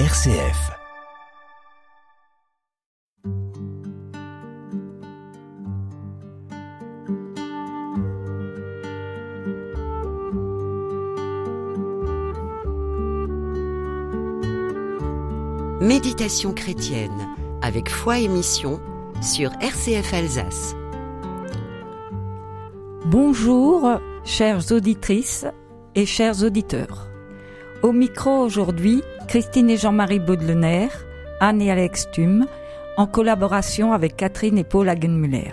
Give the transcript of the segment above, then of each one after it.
RCF. Méditation chrétienne avec foi et mission sur RCF Alsace. Bonjour, chères auditrices et chers auditeurs. Au micro aujourd'hui, Christine et Jean-Marie Baudelener, Anne et Alex Thum, en collaboration avec Catherine et Paul Hagenmüller.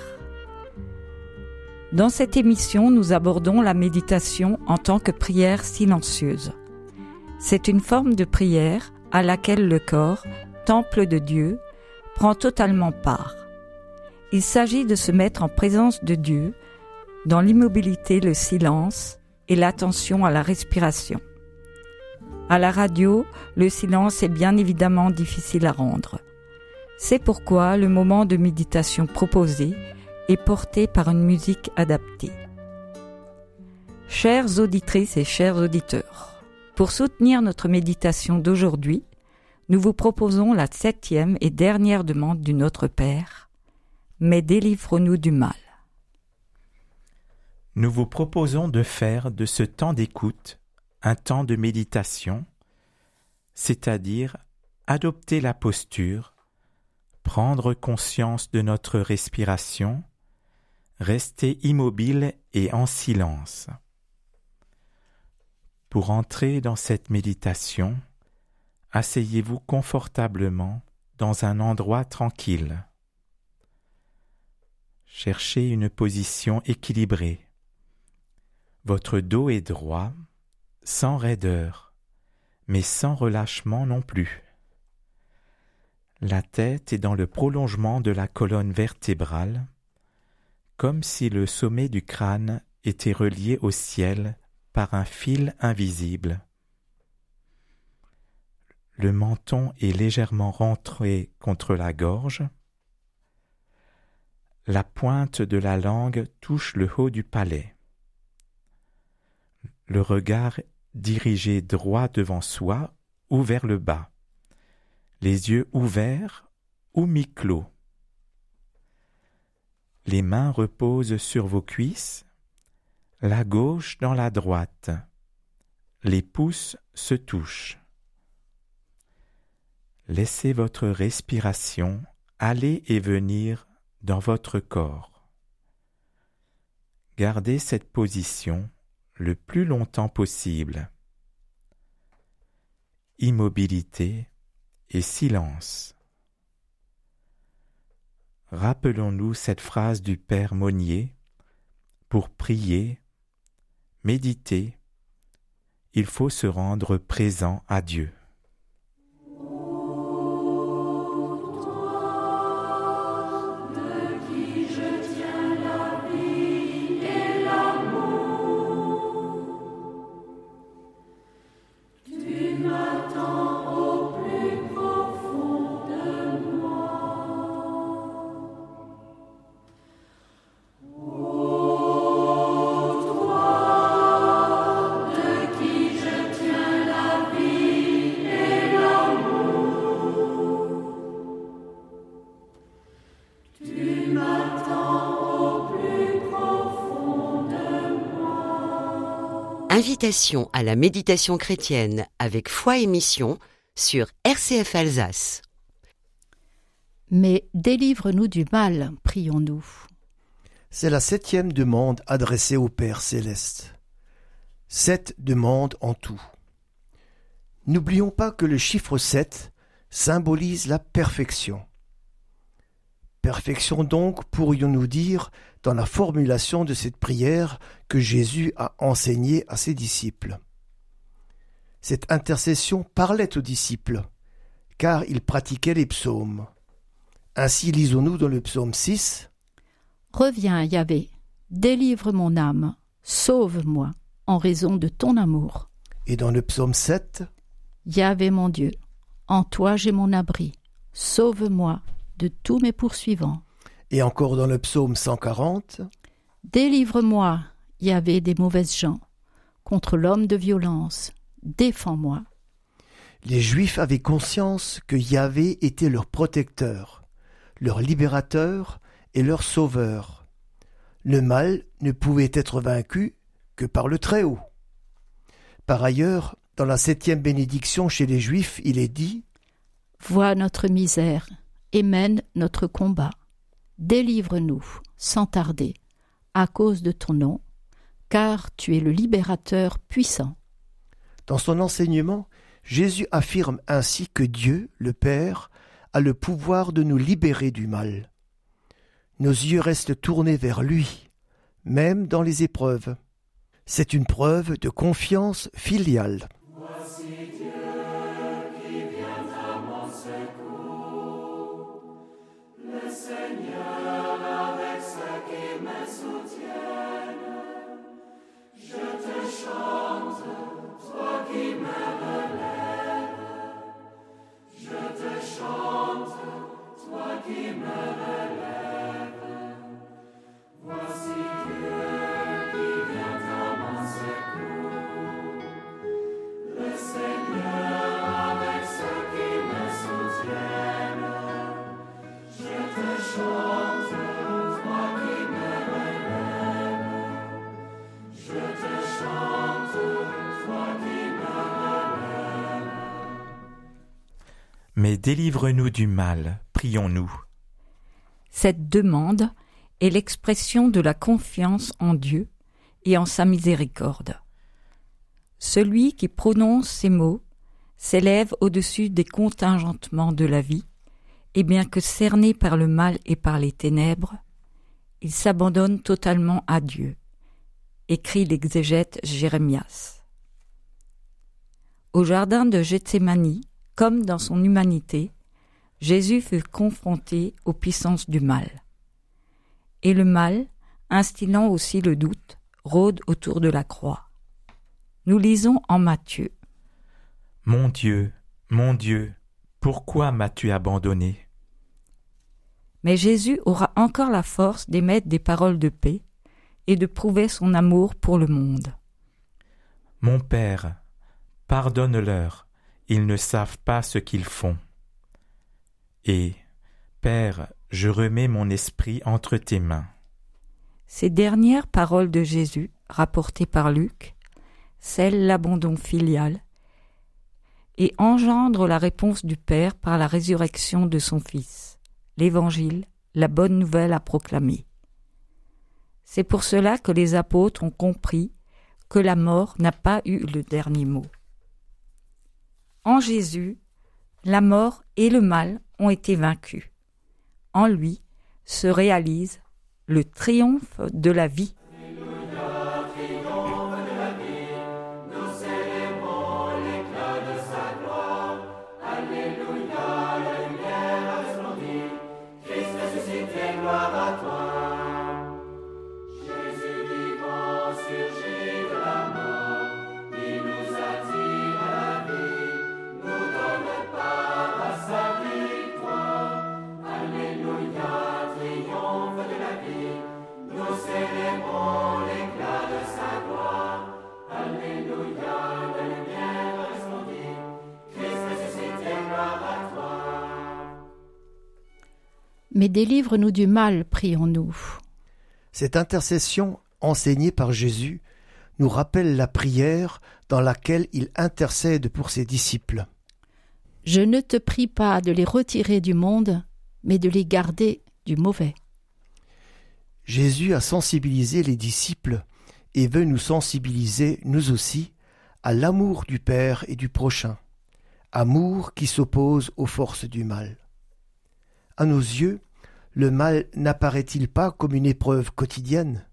Dans cette émission, nous abordons la méditation en tant que prière silencieuse. C'est une forme de prière à laquelle le corps, temple de Dieu, prend totalement part. Il s'agit de se mettre en présence de Dieu, dans l'immobilité, le silence et l'attention à la respiration. À la radio, le silence est bien évidemment difficile à rendre. C'est pourquoi le moment de méditation proposé est porté par une musique adaptée. Chères auditrices et chers auditeurs, pour soutenir notre méditation d'aujourd'hui, nous vous proposons la septième et dernière demande du Notre Père. Mais délivre-nous du mal. Nous vous proposons de faire de ce temps d'écoute un temps de méditation, c'est-à-dire adopter la posture, prendre conscience de notre respiration, rester immobile et en silence. Pour entrer dans cette méditation, asseyez-vous confortablement dans un endroit tranquille. Cherchez une position équilibrée. Votre dos est droit, sans raideur, mais sans relâchement non plus. La tête est dans le prolongement de la colonne vertébrale, comme si le sommet du crâne était relié au ciel par un fil invisible. Le menton est légèrement rentré contre la gorge. La pointe de la langue touche le haut du palais. Le regard dirigé droit devant soi ou vers le bas. Les yeux ouverts ou mi-clos. Les mains reposent sur vos cuisses, la gauche dans la droite. Les pouces se touchent. Laissez votre respiration aller et venir dans votre corps. Gardez cette position le plus longtemps possible. Immobilité et silence. Rappelons-nous cette phrase du Père Monnier pour prier, méditer, il faut se rendre présent à Dieu. Invitation à la méditation chrétienne avec foi et mission sur RCF Alsace. Mais délivre-nous du mal, prions-nous. C'est la septième demande adressée au Père céleste. Sept demandes en tout. N'oublions pas que le chiffre 7 symbolise la perfection. Perfection donc, pourrions-nous dire, dans la formulation de cette prière que Jésus a enseignée à ses disciples. Cette intercession parlait aux disciples, car ils pratiquaient les psaumes. Ainsi lisons-nous dans le psaume 6 Reviens, Yahvé, délivre mon âme, sauve-moi, en raison de ton amour. Et dans le psaume 7 Yahvé mon Dieu, en toi j'ai mon abri, sauve-moi de tous mes poursuivants. Et encore dans le psaume 140 Délivre-moi, Yahvé des mauvaises gens, contre l'homme de violence, défends-moi. Les Juifs avaient conscience que Yahvé était leur protecteur, leur libérateur et leur sauveur. Le mal ne pouvait être vaincu que par le Très-Haut. Par ailleurs, dans la septième bénédiction chez les Juifs, il est dit Vois notre misère et mène notre combat. Délivre-nous, sans tarder, à cause de ton nom, car tu es le libérateur puissant. Dans son enseignement, Jésus affirme ainsi que Dieu, le Père, a le pouvoir de nous libérer du mal. Nos yeux restent tournés vers lui, même dans les épreuves. C'est une preuve de confiance filiale. Mais délivre-nous du mal, prions-nous. Cette demande est l'expression de la confiance en Dieu et en sa miséricorde. Celui qui prononce ces mots s'élève au-dessus des contingentements de la vie, et bien que cerné par le mal et par les ténèbres, il s'abandonne totalement à Dieu, écrit l'exégète Jérémias. Au jardin de Gethsémani, comme dans son humanité, Jésus fut confronté aux puissances du mal. Et le mal, instillant aussi le doute, rôde autour de la croix. Nous lisons en Matthieu. Mon Dieu, mon Dieu, pourquoi m'as-tu abandonné? Mais Jésus aura encore la force d'émettre des paroles de paix et de prouver son amour pour le monde. Mon Père, pardonne-leur, ils ne savent pas ce qu'ils font. Et, Père, je remets mon esprit entre tes mains. Ces dernières paroles de Jésus, rapportées par Luc, scellent l'abandon filial et engendrent la réponse du Père par la résurrection de son Fils, l'Évangile, la bonne nouvelle à proclamer. C'est pour cela que les apôtres ont compris que la mort n'a pas eu le dernier mot. En Jésus, la mort et le mal ont été vaincus. En lui se réalise le triomphe de la vie. Mais délivre-nous du mal, prions-nous. Cette intercession enseignée par Jésus nous rappelle la prière dans laquelle il intercède pour ses disciples. Je ne te prie pas de les retirer du monde, mais de les garder du mauvais. Jésus a sensibilisé les disciples et veut nous sensibiliser, nous aussi, à l'amour du Père et du prochain, amour qui s'oppose aux forces du mal. À nos yeux, le mal n'apparaît-il pas comme une épreuve quotidienne,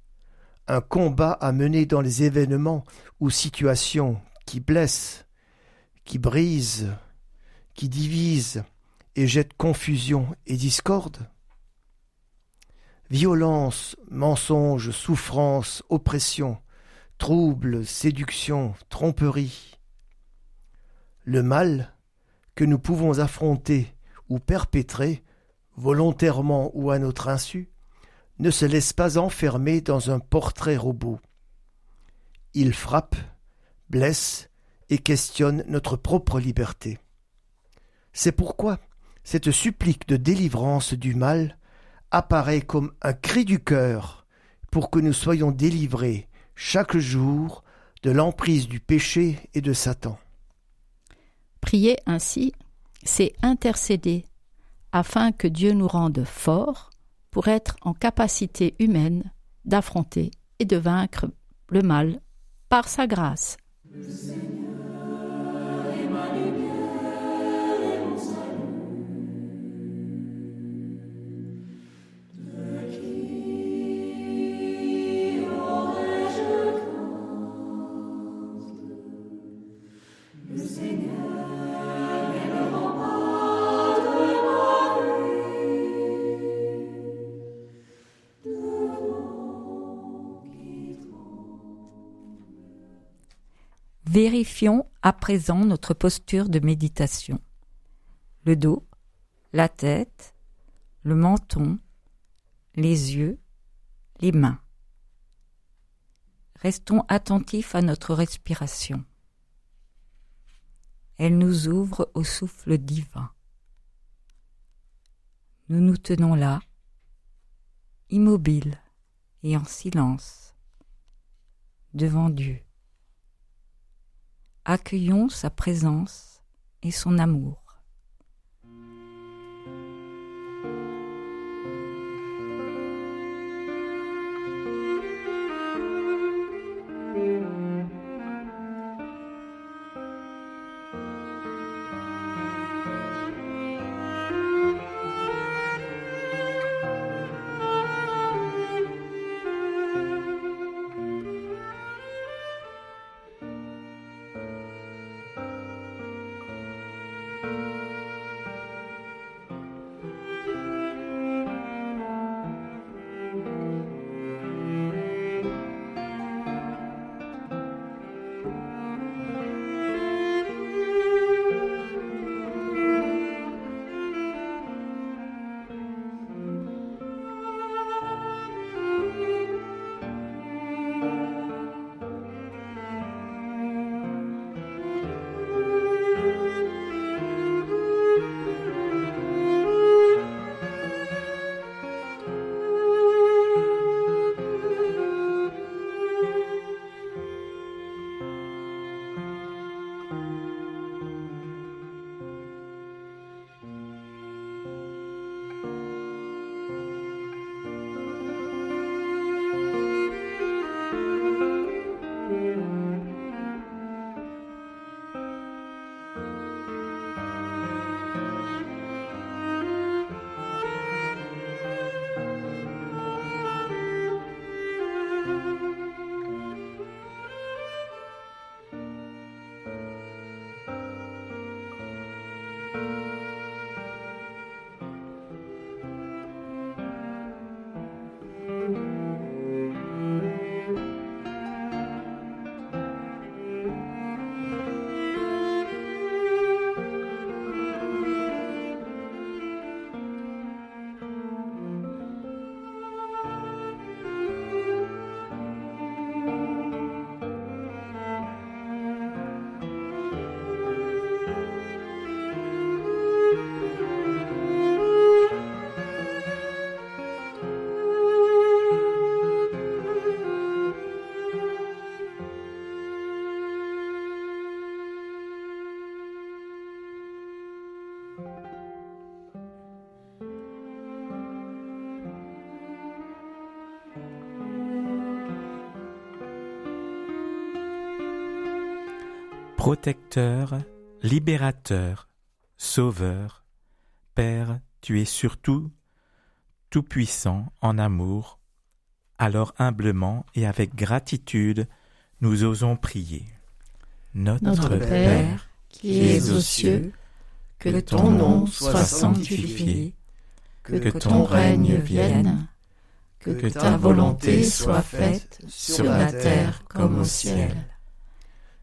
un combat à mener dans les événements ou situations qui blessent, qui brisent, qui divisent et jettent confusion et discorde Violence, mensonge, souffrance, oppression, trouble, séduction, tromperie. Le mal que nous pouvons affronter ou perpétrer volontairement ou à notre insu, ne se laisse pas enfermer dans un portrait robot. Il frappe, blesse et questionne notre propre liberté. C'est pourquoi cette supplique de délivrance du mal apparaît comme un cri du cœur pour que nous soyons délivrés chaque jour de l'emprise du péché et de Satan. Prier ainsi, c'est intercéder afin que Dieu nous rende forts pour être en capacité humaine d'affronter et de vaincre le mal par sa grâce. Vérifions à présent notre posture de méditation. Le dos, la tête, le menton, les yeux, les mains. Restons attentifs à notre respiration. Elle nous ouvre au souffle divin. Nous nous tenons là, immobiles et en silence, devant Dieu accueillons sa présence et son amour. Protecteur, libérateur, sauveur, Père, tu es surtout tout-puissant en amour, alors humblement et avec gratitude, nous osons prier. Notre, Père, qui es aux cieux, que ton nom soit sanctifié, que ton règne vienne, que ta volonté soit faite sur la terre comme au ciel.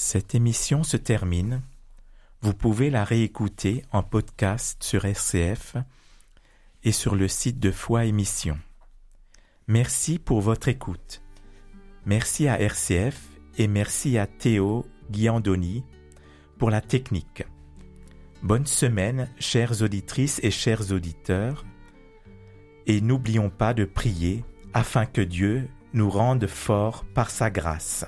Cette émission se termine. Vous pouvez la réécouter en podcast sur RCF et sur le site de Foi Émission. Merci pour votre écoute. Merci à RCF et merci à Théo Guiandoni pour la technique. Bonne semaine, chères auditrices et chers auditeurs, et n'oublions pas de prier afin que Dieu nous rende forts par sa grâce.